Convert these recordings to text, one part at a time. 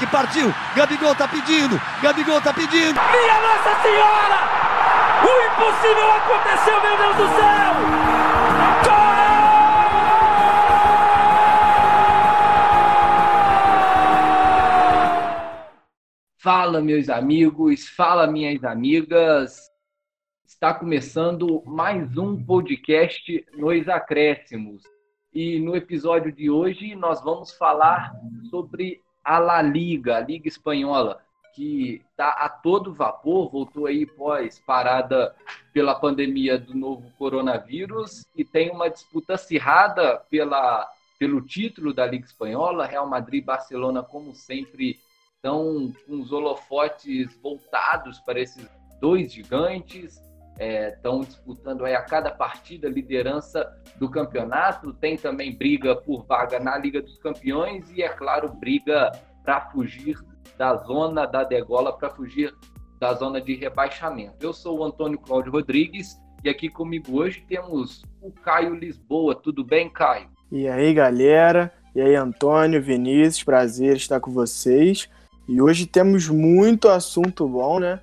Patrick partiu. Gabigol tá pedindo. Gabigol tá pedindo. Minha Nossa Senhora! O impossível aconteceu, meu Deus do céu! Fala, meus amigos, fala, minhas amigas. Está começando mais um podcast nos acréscimos. E no episódio de hoje nós vamos falar sobre a La Liga, a Liga Espanhola, que está a todo vapor, voltou aí pós parada pela pandemia do novo coronavírus e tem uma disputa acirrada pela, pelo título da Liga Espanhola. Real Madrid e Barcelona, como sempre, estão com os holofotes voltados para esses dois gigantes estão é, disputando aí a cada partida a liderança do campeonato. Tem também briga por vaga na Liga dos Campeões e, é claro, briga para fugir da zona da degola, para fugir da zona de rebaixamento. Eu sou o Antônio Cláudio Rodrigues e aqui comigo hoje temos o Caio Lisboa. Tudo bem, Caio? E aí, galera? E aí, Antônio, Vinícius, prazer estar com vocês. E hoje temos muito assunto bom, né?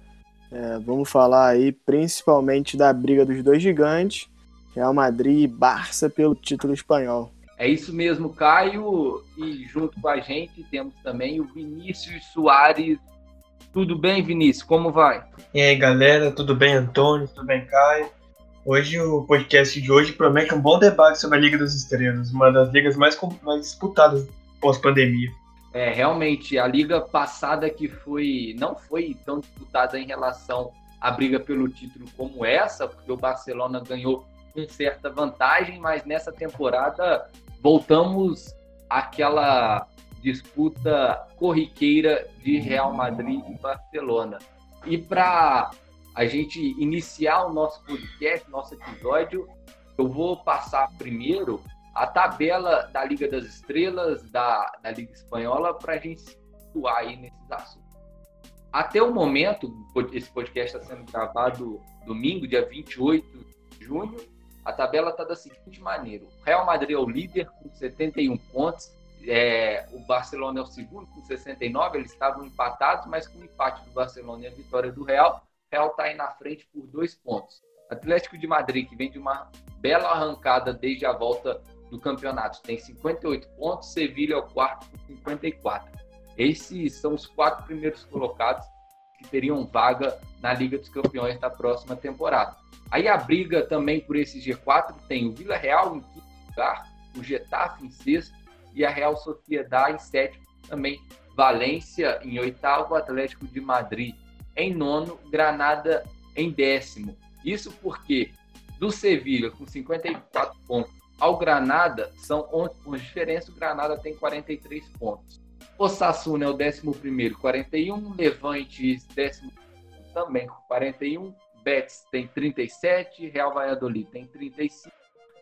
É, vamos falar aí principalmente da briga dos dois gigantes, Real Madrid e Barça pelo título espanhol. É isso mesmo, Caio. E junto com a gente temos também o Vinícius Soares. Tudo bem, Vinícius? Como vai? E aí, galera? Tudo bem, Antônio? Tudo bem, Caio? Hoje o podcast de hoje promete um bom debate sobre a Liga das Estrelas, uma das ligas mais, mais disputadas pós-pandemia. É, realmente, a liga passada que foi não foi tão disputada em relação à briga pelo título como essa, porque o Barcelona ganhou com certa vantagem, mas nessa temporada voltamos àquela disputa corriqueira de Real Madrid e Barcelona. E para a gente iniciar o nosso podcast, nosso episódio, eu vou passar primeiro a tabela da Liga das Estrelas, da, da Liga Espanhola, para a gente situar aí nesses assuntos. Até o momento, esse podcast está sendo gravado domingo, dia 28 de junho, a tabela está da seguinte maneira: o Real Madrid é o líder com 71 pontos, é, o Barcelona é o segundo com 69, eles estavam empatados, mas com o empate do Barcelona e a vitória do Real, o Real está aí na frente por dois pontos. Atlético de Madrid, que vem de uma bela arrancada desde a volta do campeonato tem 58 pontos, Sevilha é o quarto com 54. Esses são os quatro primeiros colocados que teriam vaga na Liga dos Campeões da próxima temporada. Aí a briga também por esse G4 tem o Vila Real em quinto lugar, o Getafe em sexto e a Real Sociedade em sétimo, também Valência em oitavo, Atlético de Madrid em nono, Granada em décimo. Isso porque do Sevilha com 54 pontos ao Granada, são 11 pontos de diferença. O Granada tem 43 pontos. O Sassuna é o 11, 41. Levante, décimo também com 41. Betis tem 37. Real Valladolid tem 35.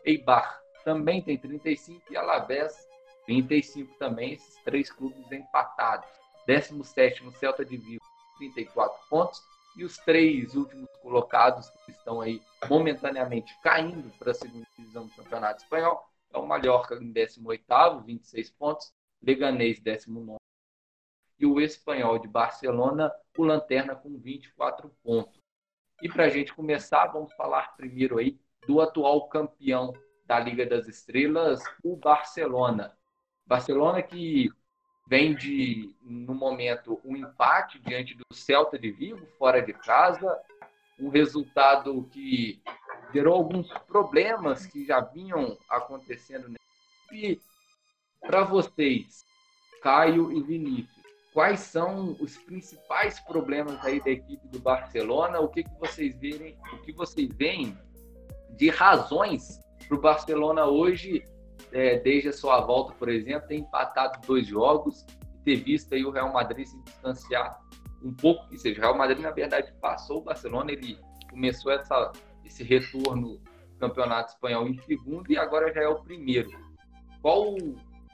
Eibar também tem 35. E Alavés, 35 também. Esses três clubes empatados. 17, Celta de Vigo, 34 pontos e os três últimos colocados que estão aí momentaneamente caindo para a segunda divisão do Campeonato Espanhol é o Mallorca em 18º, 26 pontos, Leganês 19 e o Espanhol de Barcelona, o Lanterna com 24 pontos. E para a gente começar, vamos falar primeiro aí do atual campeão da Liga das Estrelas, o Barcelona. Barcelona que vem de, no momento, um empate diante do Celta de Vigo, fora de casa, um resultado que gerou alguns problemas que já vinham acontecendo. E para vocês, Caio e Vinícius, quais são os principais problemas aí da equipe do Barcelona? O que, que vocês verem, o que vocês veem de razões para o Barcelona hoje é, desde a sua volta, por exemplo, ter empatado dois jogos e ter visto aí o Real Madrid se distanciar um pouco, ou seja, o Real Madrid, na verdade, passou o Barcelona, ele começou essa, esse retorno do Campeonato Espanhol em segundo e agora já é o primeiro. Qual,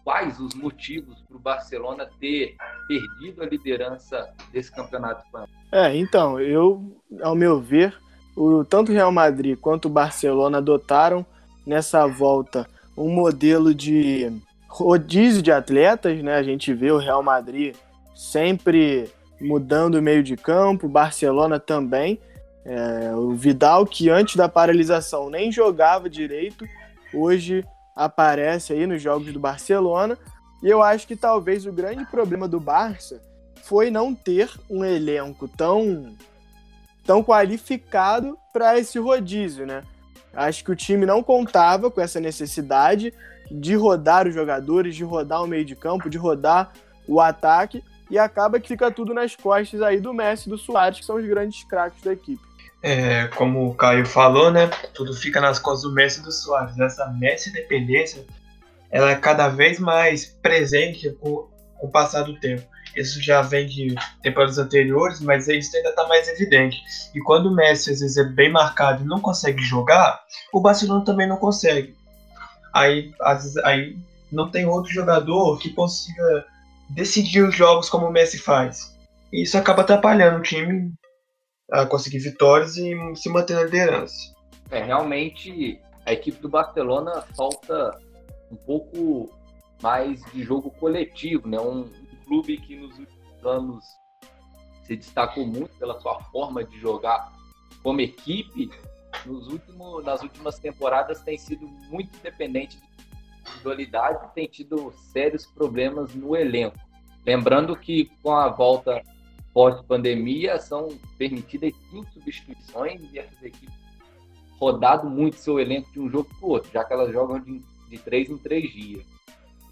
quais os motivos para o Barcelona ter perdido a liderança desse Campeonato Espanhol? É, então, eu, ao meu ver, o, tanto o Real Madrid quanto o Barcelona adotaram nessa volta um modelo de rodízio de atletas, né? A gente vê o Real Madrid sempre mudando o meio de campo, Barcelona também. É, o Vidal, que antes da paralisação nem jogava direito, hoje aparece aí nos jogos do Barcelona. E eu acho que talvez o grande problema do Barça foi não ter um elenco tão, tão qualificado para esse rodízio, né? Acho que o time não contava com essa necessidade de rodar os jogadores, de rodar o meio de campo, de rodar o ataque, e acaba que fica tudo nas costas aí do Messi e do Suárez, que são os grandes craques da equipe. É, como o Caio falou, né? Tudo fica nas costas do Messi e do Suárez. Essa Messi dependência, ela é cada vez mais presente com, com o passar do tempo. Isso já vem de temporadas anteriores, mas isso ainda está mais evidente. E quando o Messi às vezes é bem marcado e não consegue jogar, o Barcelona também não consegue. Aí, às vezes, aí não tem outro jogador que consiga decidir os jogos como o Messi faz. E isso acaba atrapalhando o time a conseguir vitórias e se manter na liderança. É, realmente a equipe do Barcelona falta um pouco mais de jogo coletivo, né? Um, clube que nos últimos anos se destacou muito pela sua forma de jogar como equipe, nos últimos, nas últimas temporadas tem sido muito dependente de individualidade tem tido sérios problemas no elenco. Lembrando que com a volta pós-pandemia são permitidas cinco substituições e essas equipes rodado muito seu elenco de um jogo para o outro, já que elas jogam de, de três em três dias.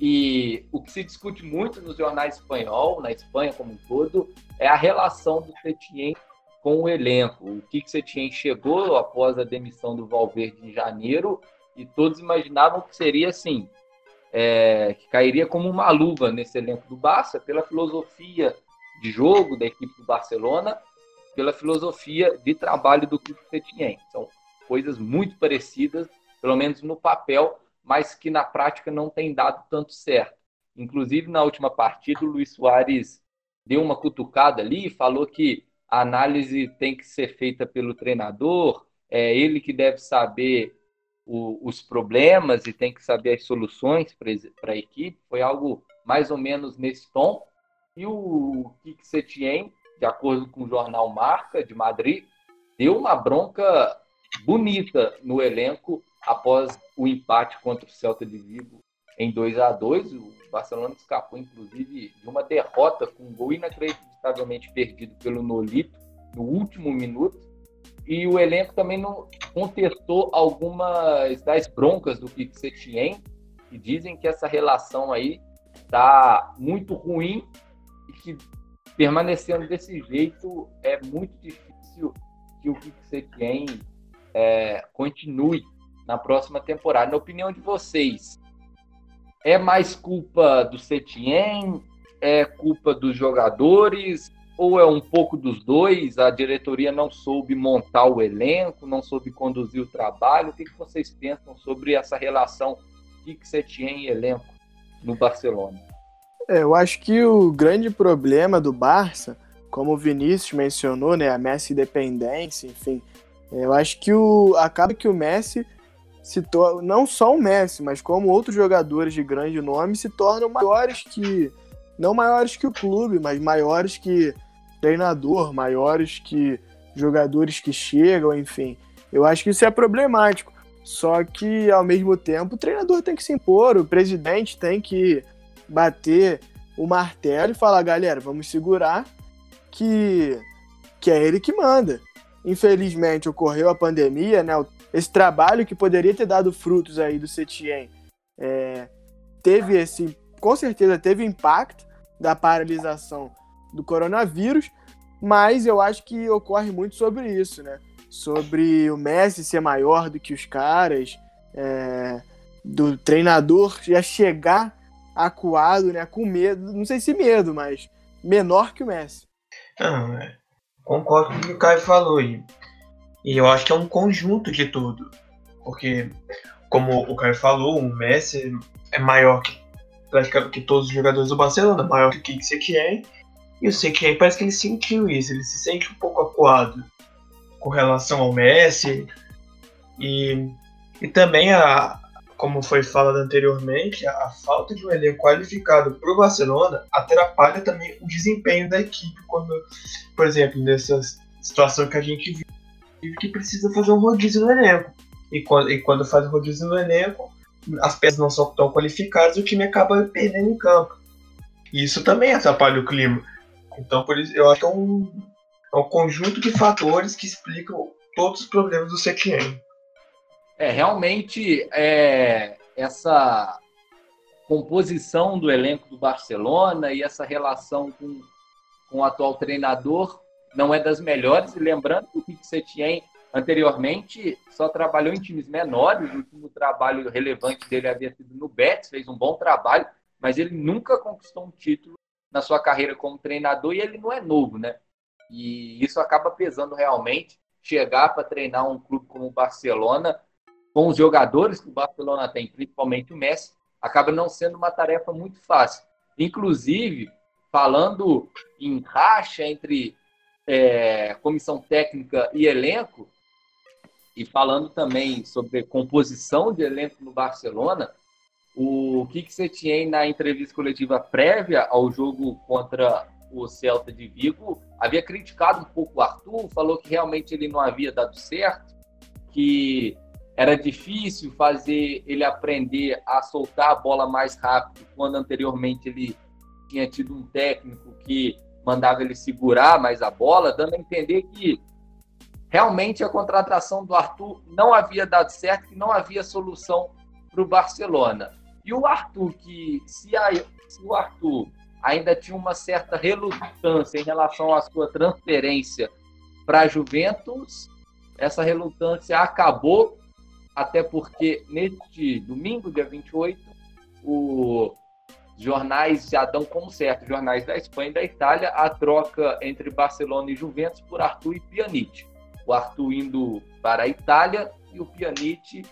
E o que se discute muito nos jornais espanhol, na Espanha como um todo, é a relação do Setien com o elenco. O que o Setien chegou após a demissão do Valverde em janeiro e todos imaginavam que seria assim, é, que cairia como uma luva nesse elenco do Barça pela filosofia de jogo da equipe do Barcelona, pela filosofia de trabalho do Kiko Setien. São coisas muito parecidas, pelo menos no papel, mas que na prática não tem dado tanto certo. Inclusive, na última partida, o Luiz Soares deu uma cutucada ali e falou que a análise tem que ser feita pelo treinador, é ele que deve saber o, os problemas e tem que saber as soluções para a equipe. Foi algo mais ou menos nesse tom. E o Kik Setien, de acordo com o jornal Marca de Madrid, deu uma bronca bonita no elenco após o empate contra o Celta de Vigo em 2 a 2 O Barcelona escapou, inclusive, de uma derrota com um gol inacreditavelmente perdido pelo Nolito no último minuto. E o elenco também não contestou algumas das broncas do Kik Setien, que dizem que essa relação aí está muito ruim e que permanecendo desse jeito é muito difícil que o Kik Setien é, continue na próxima temporada. Na opinião de vocês, é mais culpa do Setien? É culpa dos jogadores? Ou é um pouco dos dois? A diretoria não soube montar o elenco, não soube conduzir o trabalho? O que, vocês pensam sobre essa relação Kik Setien e elenco no Barcelona? É, eu acho que o grande problema do Barça, como o Vinícius mencionou, né, a Messi dependência, enfim, eu acho que o acaba que o Messi se não só o Messi, mas como outros jogadores de grande nome se tornam maiores que não maiores que o clube, mas maiores que treinador, maiores que jogadores que chegam, enfim. Eu acho que isso é problemático. Só que ao mesmo tempo o treinador tem que se impor, o presidente tem que bater o martelo e falar, galera, vamos segurar que que é ele que manda infelizmente ocorreu a pandemia, né? Esse trabalho que poderia ter dado frutos aí do Setien é, teve esse, com certeza teve impacto da paralisação do coronavírus, mas eu acho que ocorre muito sobre isso, né? Sobre o Messi ser maior do que os caras, é, do treinador já chegar acuado, né? Com medo, não sei se medo, mas menor que o Messi. Não, é Concordo com o que o Caio falou. E, e eu acho que é um conjunto de tudo. Porque, como o Caio falou, o Messi é maior que praticamente que todos os jogadores do Barcelona, maior que o Setien. E o Setien parece que ele sentiu isso, ele se sente um pouco acuado com relação ao Messi. E, e também a, como foi falado anteriormente, a, a falta de um elenco qualificado para o Barcelona atrapalha também o desempenho da equipe quando, por exemplo, nessa situação que a gente que precisa fazer um rodízio no elenco. E quando, e quando faz o rodízio no elenco, as peças não são tão qualificadas, o time acaba perdendo em campo. E isso também atrapalha o clima. Então, por isso, eu acho que é um, é um conjunto de fatores que explicam todos os problemas do Setien. É, realmente, é, essa composição do elenco do Barcelona e essa relação com, com o atual treinador não é das melhores. E lembrando que o Pique Setien anteriormente só trabalhou em times menores. O último trabalho relevante dele havia sido no Betis, fez um bom trabalho, mas ele nunca conquistou um título na sua carreira como treinador e ele não é novo, né? E isso acaba pesando realmente chegar para treinar um clube como o Barcelona com os jogadores que o Barcelona tem, principalmente o Messi, acaba não sendo uma tarefa muito fácil. Inclusive, falando em racha entre é, comissão técnica e elenco, e falando também sobre composição de elenco no Barcelona, o Kik Setien, na entrevista coletiva prévia ao jogo contra o Celta de Vigo, havia criticado um pouco o Arthur, falou que realmente ele não havia dado certo, que era difícil fazer ele aprender a soltar a bola mais rápido, quando anteriormente ele tinha tido um técnico que mandava ele segurar mais a bola, dando a entender que realmente a contratação do Arthur não havia dado certo, que não havia solução para o Barcelona. E o Arthur, que se, a, se o Arthur ainda tinha uma certa relutância em relação à sua transferência para a Juventus, essa relutância acabou até porque neste domingo, dia 28, os jornais já dão como certo, jornais da Espanha e da Itália, a troca entre Barcelona e Juventus por Arthur e Pjanic. O Arthur indo para a Itália e o Pjanic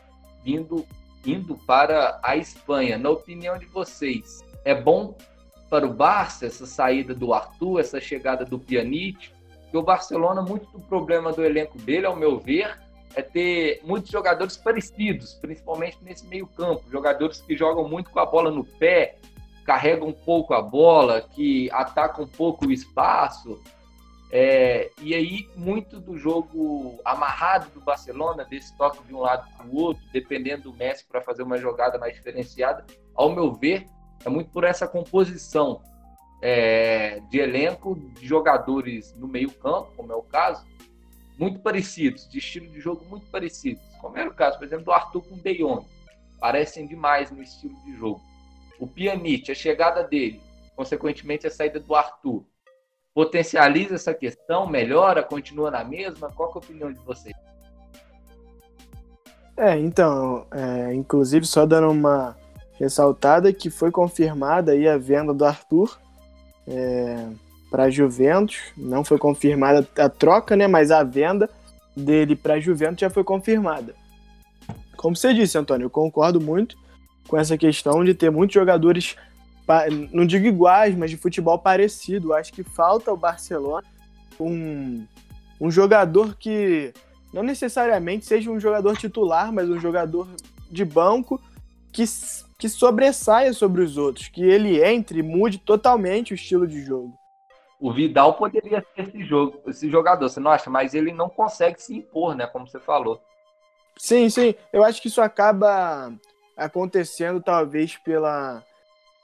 vindo, indo para a Espanha. Na opinião de vocês, é bom para o Barça essa saída do Arthur, essa chegada do Pjanic? O Barcelona, muito do problema do elenco dele, ao meu ver, é ter muitos jogadores parecidos, principalmente nesse meio campo, jogadores que jogam muito com a bola no pé, carregam um pouco a bola, que atacam um pouco o espaço. É, e aí, muito do jogo amarrado do Barcelona, desse toque de um lado para o outro, dependendo do Messi para fazer uma jogada mais diferenciada, ao meu ver, é muito por essa composição é, de elenco de jogadores no meio-campo, como é o caso, muito parecidos, de estilo de jogo muito parecidos. Como era o caso, por exemplo, do Arthur com o De. Parecem demais no estilo de jogo. O Pjanic, a chegada dele, consequentemente a saída do Arthur, potencializa essa questão, melhora, continua na mesma? Qual é a opinião de vocês? É, então, é, inclusive só dando uma ressaltada que foi confirmada aí a venda do Arthur. É, para a Juventus. Não foi confirmada a troca, né? Mas a venda dele para a Juventus já foi confirmada. Como você disse, Antônio, eu concordo muito com essa questão de ter muitos jogadores, não digo iguais, mas de futebol parecido. Acho que falta o Barcelona um, um jogador que não necessariamente seja um jogador titular, mas um jogador de banco que, que sobressaia sobre os outros, que ele entre e mude totalmente o estilo de jogo. O Vidal poderia ser esse, jogo, esse jogador, você não acha? Mas ele não consegue se impor, né? Como você falou. Sim, sim. Eu acho que isso acaba acontecendo talvez pela.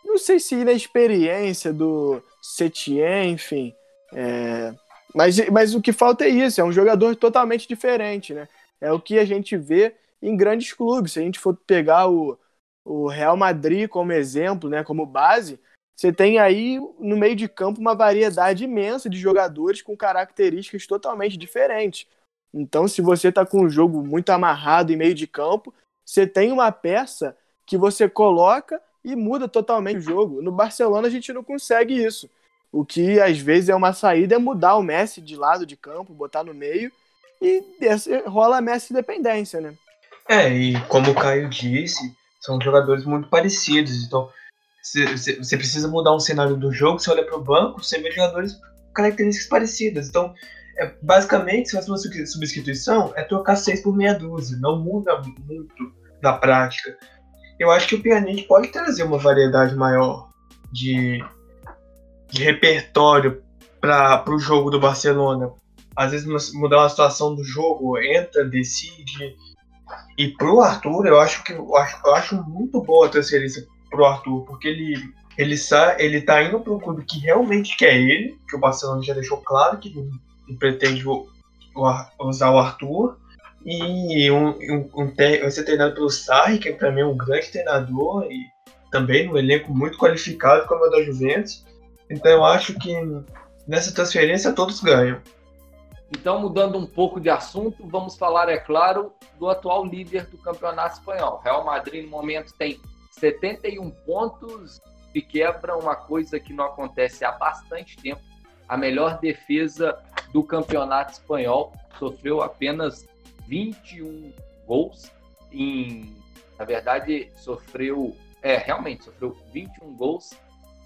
Não sei se inexperiência do Setien, enfim. É... Mas, mas o que falta é isso, é um jogador totalmente diferente, né? É o que a gente vê em grandes clubes. Se a gente for pegar o, o Real Madrid como exemplo, né, como base, você tem aí no meio de campo uma variedade imensa de jogadores com características totalmente diferentes. Então, se você está com um jogo muito amarrado em meio de campo, você tem uma peça que você coloca e muda totalmente o jogo. No Barcelona a gente não consegue isso. O que às vezes é uma saída é mudar o Messi de lado de campo, botar no meio e rola a Messi dependência, né? É, e como o Caio disse, são jogadores muito parecidos. Então, você precisa mudar um cenário do jogo, você olha para o banco, você vê jogadores com características parecidas. Então, é, basicamente, se fosse uma substituição, é trocar seis por meia dúzia, não muda muito na prática. eu acho que o Pjanic pode trazer uma variedade maior de, de repertório para o jogo do Barcelona. Às vezes mudar uma situação do jogo, entra, decide. E pro Arthur, eu acho que eu acho, eu acho muito boa a transferência pro Arthur, porque ele ele, sa ele tá indo para um clube que realmente quer ele, que o Barcelona já deixou claro que pretende usar o Arthur. E um, um, um vai ser treinado pelo Sarri, que para mim é um grande treinador e também um elenco muito qualificado como é o da Juventus. Então eu acho que nessa transferência todos ganham. Então, mudando um pouco de assunto, vamos falar, é claro, do atual líder do campeonato espanhol. Real Madrid, no momento, tem 71 pontos e quebra uma coisa que não acontece há bastante tempo. A melhor defesa do campeonato espanhol sofreu apenas 21 gols em, na verdade, sofreu, é, realmente sofreu 21 gols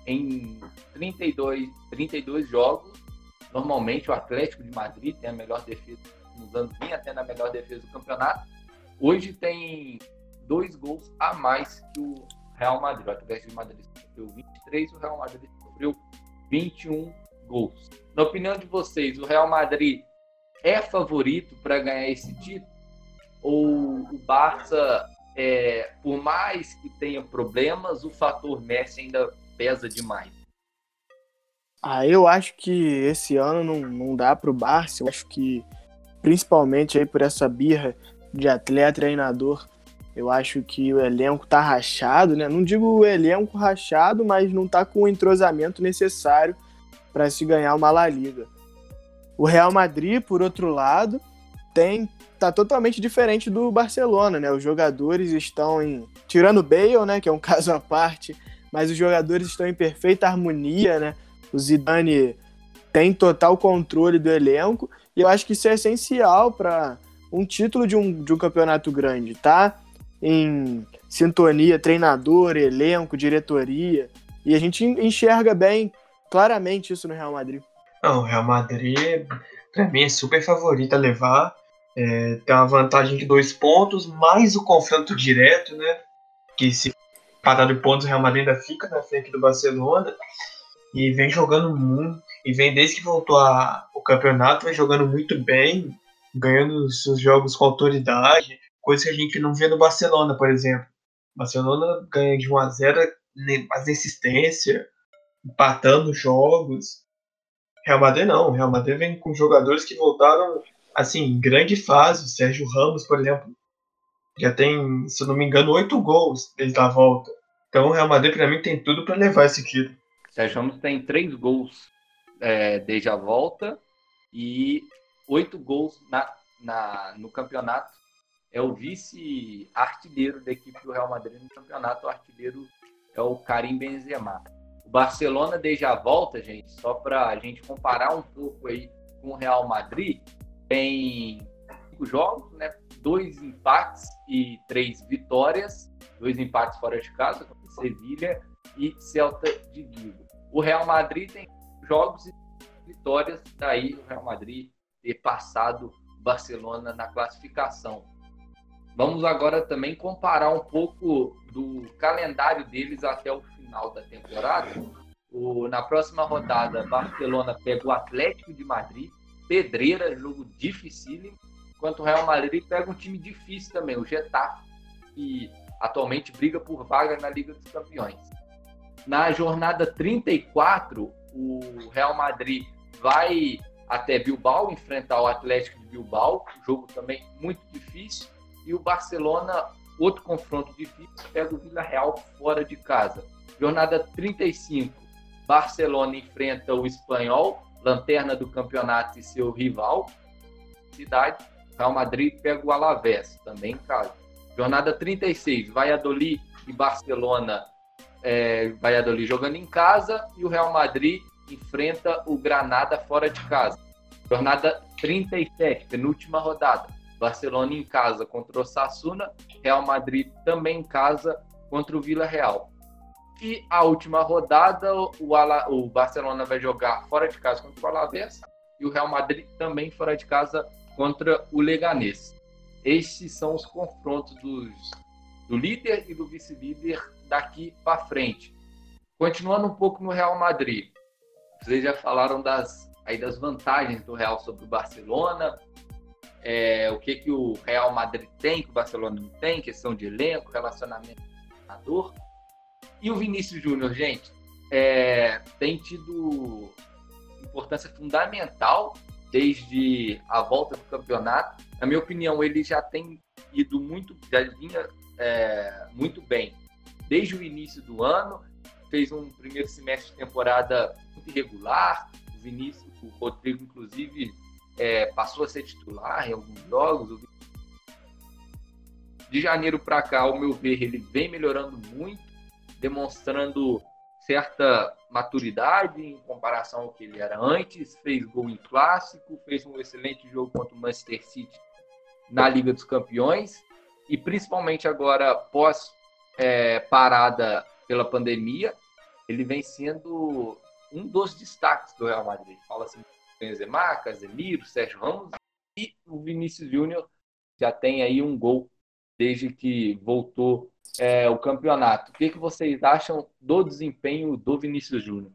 em 32, 32 jogos. Normalmente o Atlético de Madrid tem a melhor defesa, nos anos vinha tendo a melhor defesa do campeonato. Hoje tem dois gols a mais que o Real Madrid. O Atlético de Madrid sofreu 23, o Real Madrid sofreu 21 gols. Na opinião de vocês, o Real Madrid é favorito para ganhar esse título? Ou o Barça, é, por mais que tenha problemas, o fator Messi ainda pesa demais? Ah, eu acho que esse ano não, não dá para o Barça. Eu acho que, principalmente aí por essa birra de atleta treinador, eu acho que o elenco tá rachado, né? Não digo o elenco rachado, mas não tá com o entrosamento necessário para se ganhar uma La Liga. O Real Madrid, por outro lado, tem tá totalmente diferente do Barcelona, né? Os jogadores estão em tirando Bale, né, que é um caso à parte, mas os jogadores estão em perfeita harmonia, né? O Zidane tem total controle do elenco e eu acho que isso é essencial para um título de um, de um campeonato grande, tá? em sintonia, treinador, elenco, diretoria. E a gente enxerga bem, claramente, isso no Real Madrid. Não, o Real Madrid, para mim, é super favorito a levar. É, tem uma vantagem de dois pontos, mais o confronto direto, né? Que se parar de pontos, o Real Madrid ainda fica na frente do Barcelona. E vem jogando muito. E vem desde que voltou a, o campeonato, vem jogando muito bem, ganhando seus jogos com autoridade coisa que a gente não vê no Barcelona, por exemplo. Barcelona ganha de 1 a 0 mais insistência, empatando jogos. Real Madrid não, Real Madrid vem com jogadores que voltaram assim, em grande fase. O Sérgio Ramos, por exemplo, já tem, se eu não me engano, oito gols desde a volta. Então o Real Madrid, para mim, tem tudo para levar esse título. Sérgio Ramos tem três gols é, desde a volta e oito gols na, na, no campeonato é o vice-artilheiro da equipe do Real Madrid no campeonato. O artilheiro é o Karim Benzema. Barcelona, desde a volta, gente, só para a gente comparar um pouco aí com o Real Madrid, tem cinco jogos, né? Dois empates e três vitórias. Dois empates fora de casa, contra Sevilha e Celta de Vigo. O Real Madrid tem jogos e vitórias, daí o Real Madrid ter passado o Barcelona na classificação. Vamos agora também comparar um pouco do calendário deles até o final da temporada. O, na próxima rodada, Barcelona pega o Atlético de Madrid, pedreira, jogo dificílimo, enquanto o Real Madrid pega um time difícil também, o Getafe, que atualmente briga por vaga na Liga dos Campeões. Na jornada 34, o Real Madrid vai até Bilbao enfrentar o Atlético de Bilbao, jogo também muito difícil. E o Barcelona, outro confronto difícil, pega o Vila Real fora de casa. Jornada 35, Barcelona enfrenta o Espanhol, lanterna do campeonato e seu rival. Cidade, Real Madrid pega o Alavés, também em casa. Jornada 36, Valladolid e Barcelona, é, Valladolid jogando em casa e o Real Madrid enfrenta o Granada fora de casa. Jornada 37, penúltima rodada. Barcelona em casa contra o Sassuna, Real Madrid também em casa contra o Vila Real. E a última rodada, o, Ala, o Barcelona vai jogar fora de casa contra o Alavés e o Real Madrid também fora de casa contra o Leganés. Estes são os confrontos dos do líder e do vice-líder daqui para frente. Continuando um pouco no Real Madrid, vocês já falaram das, aí das vantagens do Real sobre o Barcelona, é, o que, que o Real Madrid tem, que o Barcelona não tem, questão de elenco, relacionamento com o treinador. E o Vinícius Júnior, gente, é, tem tido importância fundamental desde a volta do campeonato. Na minha opinião, ele já tem ido muito, já vinha é, muito bem desde o início do ano. Fez um primeiro semestre de temporada muito irregular. O Vinícius, o Rodrigo, inclusive, é, passou a ser titular em alguns jogos. De janeiro para cá, ao meu ver, ele vem melhorando muito, demonstrando certa maturidade em comparação ao que ele era antes. Fez gol em clássico, fez um excelente jogo contra o Manchester City na Liga dos Campeões e principalmente agora pós é, parada pela pandemia, ele vem sendo um dos destaques do Real Madrid. Fala assim Benzema, Casemiro, Sérgio Ramos e o Vinícius Júnior já tem aí um gol desde que voltou é, o campeonato. O que, que vocês acham do desempenho do Vinícius Júnior?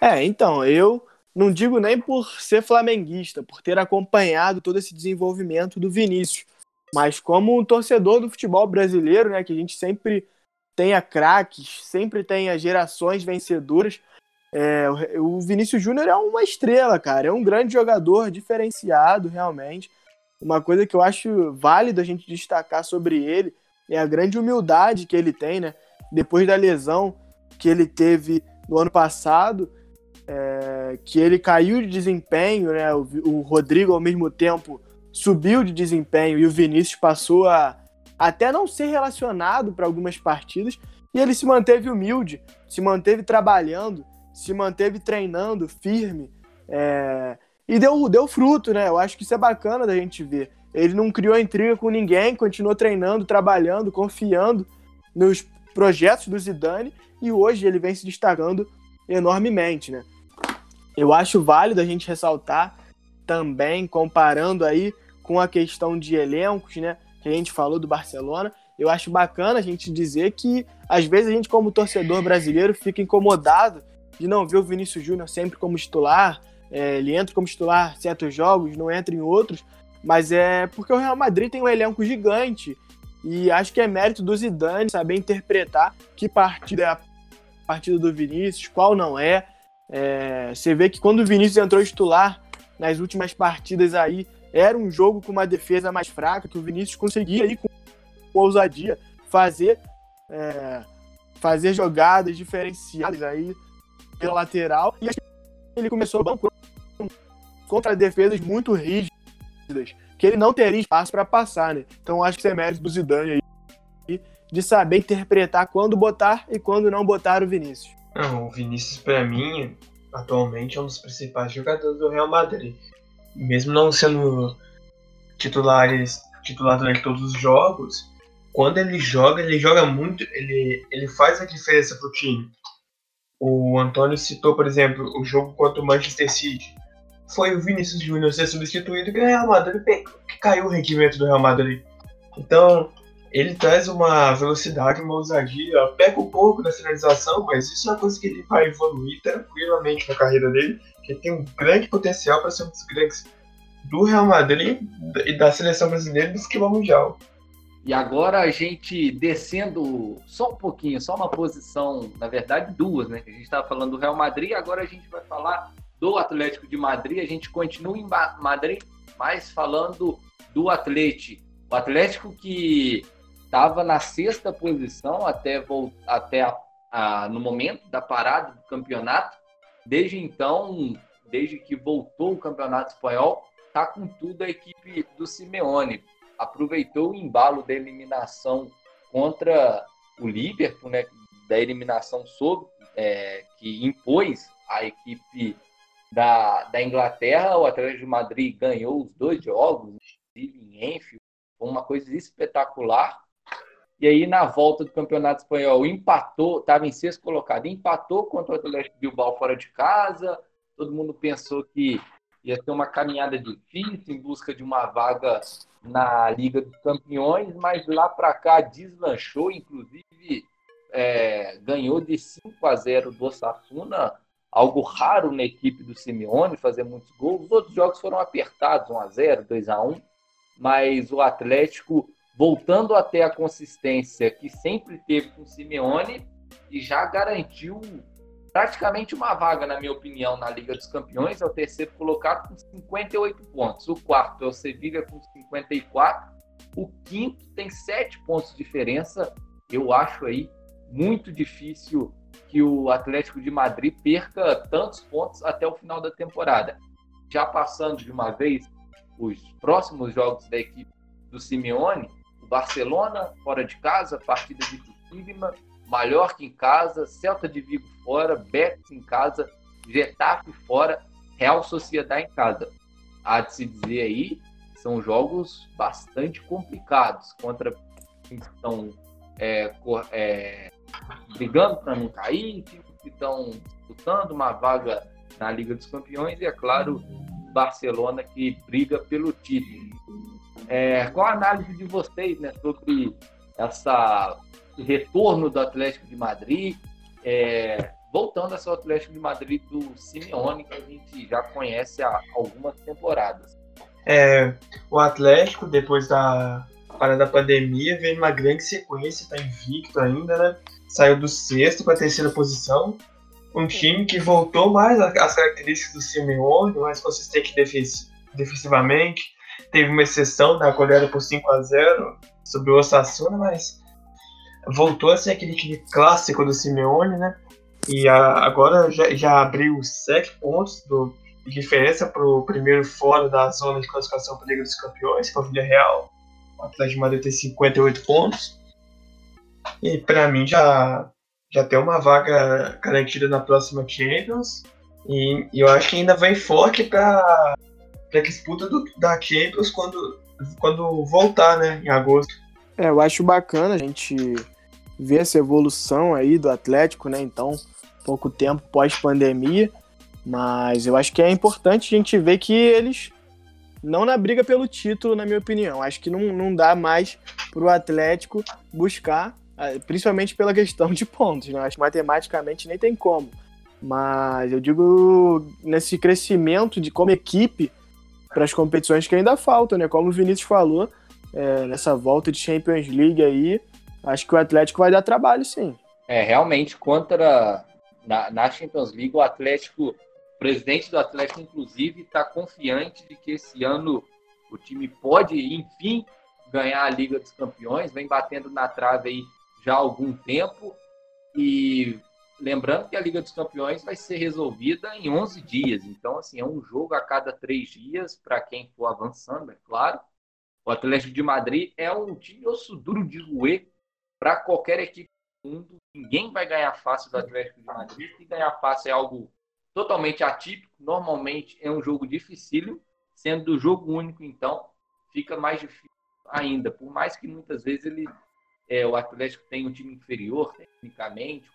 É, então, eu não digo nem por ser flamenguista, por ter acompanhado todo esse desenvolvimento do Vinícius, mas como um torcedor do futebol brasileiro, né, que a gente sempre tenha craques, sempre tenha gerações vencedoras, é, o Vinícius Júnior é uma estrela, cara. É um grande jogador, diferenciado, realmente. Uma coisa que eu acho válido a gente destacar sobre ele é a grande humildade que ele tem, né? Depois da lesão que ele teve no ano passado, é, que ele caiu de desempenho, né? O, o, Rodrigo, ao mesmo tempo, subiu de desempenho e o Vinícius passou a até não ser relacionado para algumas partidas. E ele se manteve humilde, se manteve trabalhando se manteve treinando firme é, e deu, deu fruto, né? Eu acho que isso é bacana da gente ver. Ele não criou intriga com ninguém, continuou treinando, trabalhando, confiando nos projetos do Zidane e hoje ele vem se destacando enormemente, né? Eu acho válido a gente ressaltar também, comparando aí com a questão de elencos, né? Que a gente falou do Barcelona. Eu acho bacana a gente dizer que, às vezes, a gente, como torcedor brasileiro, fica incomodado de não ver o Vinícius Júnior sempre como titular. É, ele entra como titular em certos jogos, não entra em outros, mas é porque o Real Madrid tem um elenco gigante e acho que é mérito do Zidane saber interpretar que partida é a partida do Vinícius, qual não é. é você vê que quando o Vinícius entrou titular nas últimas partidas aí, era um jogo com uma defesa mais fraca, que o Vinícius conseguia aí com, ousadia fazer, é, fazer jogadas diferenciadas aí pela lateral e ele começou banco contra defesas muito rígidas, que ele não teria espaço para passar, né? Então acho que é mérito do Zidane aí de saber interpretar quando botar e quando não botar o Vinícius. Não, o Vinícius para mim atualmente é um dos principais jogadores do Real Madrid. Mesmo não sendo titulares titular durante todos os jogos, quando ele joga, ele joga muito, ele, ele faz a diferença pro time. O Antônio citou, por exemplo, o jogo contra o Manchester City. Foi o Vinícius Júnior ser substituído que o Real Madrid que caiu o rendimento do Real Madrid. Então, ele traz uma velocidade, uma ousadia, pega um pouco da finalização, mas isso é uma coisa que ele vai evoluir tranquilamente na carreira dele, que tem um grande potencial para ser um dos grandes do Real Madrid e da seleção brasileira do futebol mundial. E agora a gente descendo só um pouquinho, só uma posição, na verdade duas, né? A gente estava falando do Real Madrid, agora a gente vai falar do Atlético de Madrid. A gente continua em Madrid, mas falando do Atlético. O Atlético que estava na sexta posição até, até a, a, no momento da parada do campeonato. Desde então, desde que voltou o campeonato espanhol, está com tudo a equipe do Simeone aproveitou o embalo da eliminação contra o Liverpool, né, da eliminação sobre, é, que impôs a equipe da, da Inglaterra. O Atlético de Madrid ganhou os dois jogos, inclusive em Enfield, foi uma coisa espetacular. E aí, na volta do Campeonato Espanhol, empatou, estava em sexto colocado, empatou contra o Atlético Bilbao fora de casa. Todo mundo pensou que ia ser uma caminhada difícil em busca de uma vaga na Liga dos Campeões, mas lá para cá deslanchou, inclusive é, ganhou de 5 a 0 do Osasuna, algo raro na equipe do Simeone, fazer muitos gols. Os outros jogos foram apertados, 1 a 0 2 a 1 mas o Atlético voltando até a consistência que sempre teve com o Simeone e já garantiu praticamente uma vaga, na minha opinião, na Liga dos Campeões. É o terceiro colocado com 58 pontos. O quarto é o Sevilha com 54. O quinto tem 7 pontos de diferença. Eu acho aí muito difícil que o Atlético de Madrid perca tantos pontos até o final da temporada. Já passando de uma vez os próximos jogos da equipe do Simeone, o Barcelona fora de casa, partida dificílima, Mallorca em casa, Celta de Vigo fora, Betis em casa, Getafe fora, Real Sociedade em casa. Há de se dizer aí, são jogos bastante complicados contra que estão é, é, brigando para não cair, que estão disputando uma vaga na Liga dos Campeões e, é claro, Barcelona que briga pelo título. É, qual a análise de vocês né, sobre essa retorno do Atlético de Madrid, é, voltando a ser o Atlético de Madrid do Simeone, que a gente já conhece há algumas temporadas. É, o Atlético, depois da parada da pandemia, veio uma grande sequência, está invicto ainda, né? Saiu do sexto para a terceira posição. Um time que voltou mais às características do Simeone, mais consistente defensivamente. Teve uma exceção da goleada por 5 a 0 sobre o Osasuna, mas voltou a ser aquele time clássico do Simeone, né? E a, agora já, já abriu sete pontos do, de diferença para o primeiro fora da zona de classificação para a Liga dos Campeões, que é o Villarreal. O Atlético de Madrid tem 58 pontos. E para mim já, já tem uma vaga garantida na próxima Champions. E, e eu acho que ainda vem forte para a disputa do, da Champions quando, quando voltar, né? Em agosto. É, eu acho bacana a gente ver essa evolução aí do Atlético, né? Então, pouco tempo pós-pandemia, mas eu acho que é importante a gente ver que eles não na briga pelo título, na minha opinião. Acho que não, não dá mais para o Atlético buscar, ah, principalmente pela questão de pontos. Né? Acho que matematicamente nem tem como. Mas eu digo nesse crescimento de como equipe para as competições que ainda faltam, né? Como o Vinícius falou, é, nessa volta de Champions League aí, acho que o Atlético vai dar trabalho, sim. É, realmente, contra na, na Champions League, o Atlético, o presidente do Atlético, inclusive, está confiante de que esse ano o time pode, enfim, ganhar a Liga dos Campeões, vem batendo na trave aí já há algum tempo. E lembrando que a Liga dos Campeões vai ser resolvida em 11 dias. Então, assim, é um jogo a cada três dias para quem for avançando, é claro. O Atlético de Madrid é um time osso duro de roer para qualquer equipe do mundo. Ninguém vai ganhar fácil do Atlético de Madrid. Ganhar fácil é algo totalmente atípico. Normalmente é um jogo dificílimo, sendo do jogo único, então fica mais difícil ainda. Por mais que muitas vezes ele, é, o Atlético tenha um time inferior tecnicamente,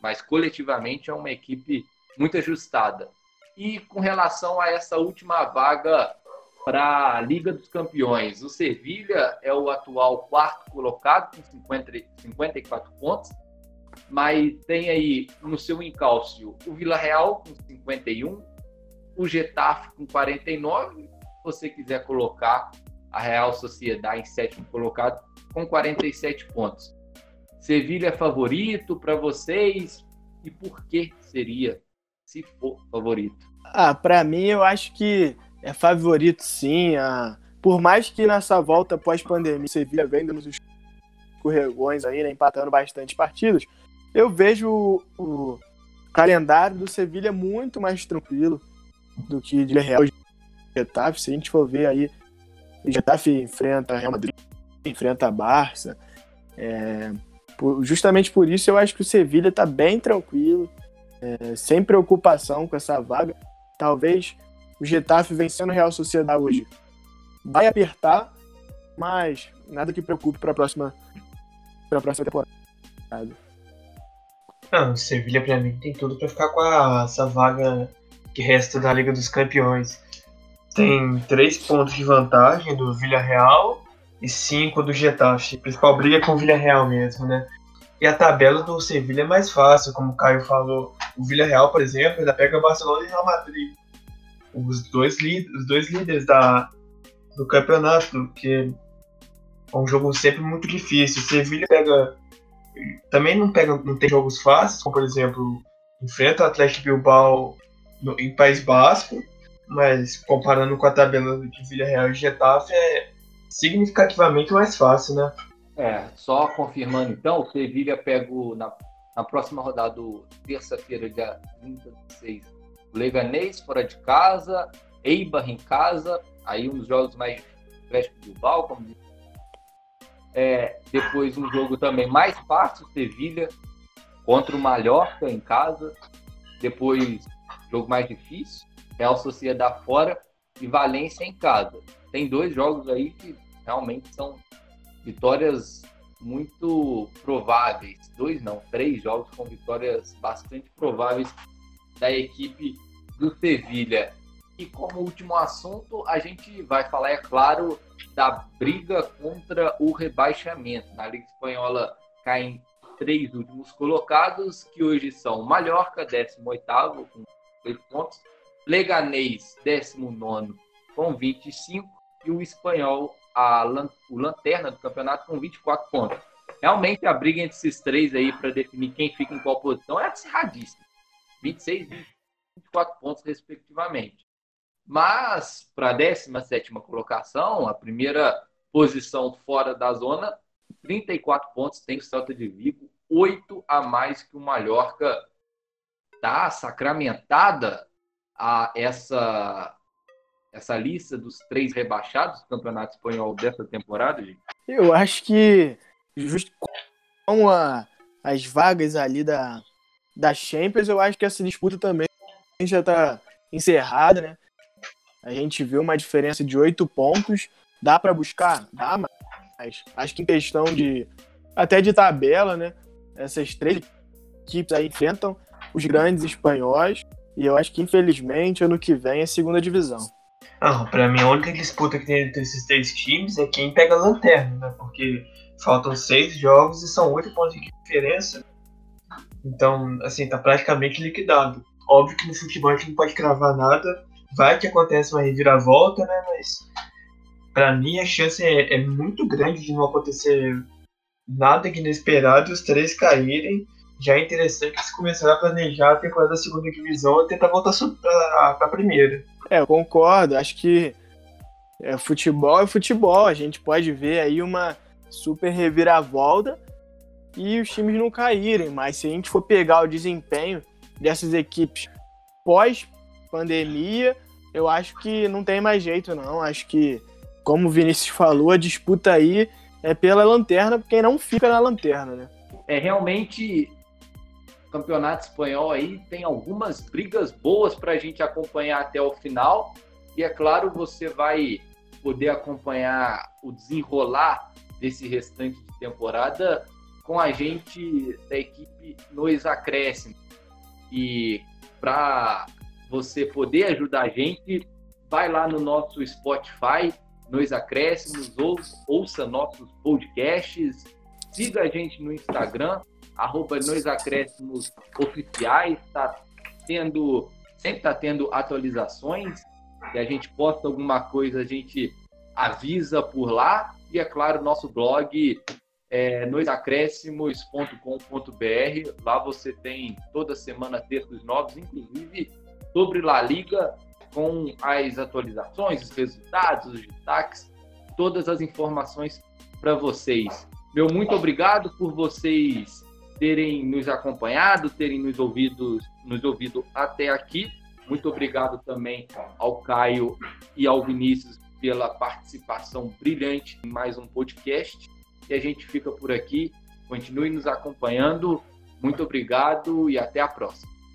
mas coletivamente é uma equipe muito ajustada. E com relação a essa última vaga para a Liga dos Campeões. O Sevilha é o atual quarto colocado, com 50, 54 pontos, mas tem aí no seu encalço o Vila Real com 51, o Getafe com 49, se você quiser colocar a Real Sociedade em sétimo colocado, com 47 pontos. Sevilha é favorito para vocês? E por que seria, se for favorito? Ah, para mim eu acho que é favorito sim. A... Por mais que nessa volta pós-pandemia Sevilha venha nos escorregões aí, né, empatando bastante partidas, eu vejo o, calendário do Sevilha muito mais tranquilo do que de Real e Getafe. Se a gente for ver aí, o Getafe enfrenta Real Madrid, enfrenta a Barça. É, justamente por isso eu acho que o Sevilha está bem tranquilo, é, sem preocupação com essa vaga. Talvez o Getafe vencendo o Real Sociedade hoje vai apertar, mas nada que preocupe para a próxima para a próxima temporada. Não, o Sevilha para mim tem tudo para ficar com a, essa vaga que resta da Liga dos Campeões. Tem três pontos de vantagem do Villarreal e cinco do Getafe. A principal briga é com o Villarreal mesmo, né? E a tabela do Sevilha é mais fácil, como o Caio falou. O Villarreal, por exemplo, ainda pega Barcelona e Real Madrid. Os dois, os dois líderes da, do campeonato, que é um jogo sempre muito difícil. Sevilha pega. Também não, pega, não tem jogos fáceis, como por exemplo, enfrenta o Atlético Bilbao no, em País Basco, mas comparando com a tabela de Villarreal e Getafe, é significativamente mais fácil, né? É, só confirmando então, o Sevilha pega na, na próxima rodada, terça-feira, dia 36, o Leganês fora de casa, Eibar em casa, aí uns jogos mais Atlético Bilbao, como. É, depois um jogo também mais fácil, Sevilha contra o Mallorca em casa. Depois, jogo mais difícil, Real Sociedade fora e Valência em casa. Tem dois jogos aí que realmente são vitórias muito prováveis. Dois não, três jogos com vitórias bastante prováveis da equipe do Sevilha. E como último assunto, a gente vai falar, é claro, da briga contra o rebaixamento. Na Liga Espanhola caem três últimos colocados, que hoje são Mallorca, 18 com 8 pontos, Leganês, 19 com 25, e o Espanhol a, o lanterna do campeonato com 24 pontos. Realmente a briga entre esses três aí para definir quem fica em qual posição é acirradíssima. 26 e 24 pontos, respectivamente. Mas, para a 17 colocação, a primeira posição fora da zona, 34 pontos tem o Celta de Vigo, 8 a mais que o Mallorca. Tá sacramentada a essa essa lista dos três rebaixados do Campeonato Espanhol dessa temporada, gente? Eu acho que justo com a, as vagas ali da, da Champions, eu acho que essa disputa também já está encerrada, né? A gente viu uma diferença de oito pontos. Dá para buscar? Dá, mas acho que em questão de até de tabela, né? Essas três equipes aí enfrentam os grandes espanhóis. E eu acho que, infelizmente, ano que vem é segunda divisão. Não, pra mim a única disputa que tem entre esses três times é quem pega a lanterna, né? Porque faltam seis jogos e são oito pontos de diferença. Então, assim, tá praticamente liquidado. Óbvio que no futebol a gente não pode cravar nada. Vai que acontece uma reviravolta, né? Mas para mim a chance é, é, muito grande de não acontecer nada que inesperado os três caírem. Já é interessante se começar a planejar a temporada da segunda divisão e tentar voltar para a primeira. É, eu concordo. Acho que é, futebol é futebol. A gente pode ver aí uma super reviravolta e os times não caírem. Mas se a gente for pegar o desempenho dessas equipes pós-pandemia, eu acho que não tem mais jeito, não. Acho que, como o Vinícius falou, a disputa aí é pela lanterna, quem não fica na lanterna, né? É realmente campeonato espanhol aí tem algumas brigas boas para a gente acompanhar até o final. E é claro, você vai poder acompanhar o desenrolar desse restante de temporada com a gente da equipe nos acréscimos. E para você poder ajudar a gente, vai lá no nosso Spotify, nos acréscimos, ou, ouça nossos podcasts, siga a gente no Instagram, arroba nos acréscimos oficiais, está tendo, sempre está tendo atualizações, e a gente posta alguma coisa, a gente avisa por lá, e é claro, nosso blog é lá você tem toda semana textos novos, inclusive sobre La Liga, com as atualizações, os resultados, os destaques, todas as informações para vocês. Meu muito obrigado por vocês terem nos acompanhado, terem nos ouvido, nos ouvido até aqui. Muito obrigado também ao Caio e ao Vinícius pela participação brilhante em mais um podcast. E a gente fica por aqui. Continue nos acompanhando. Muito obrigado e até a próxima.